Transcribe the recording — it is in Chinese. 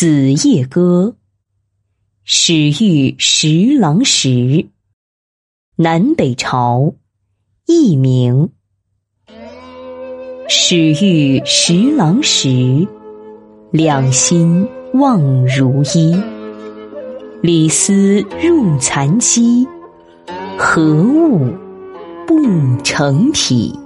子夜歌，始遇十郎时，南北朝，佚名。始遇十郎时，两心望如一。李斯入残机，何物不成体。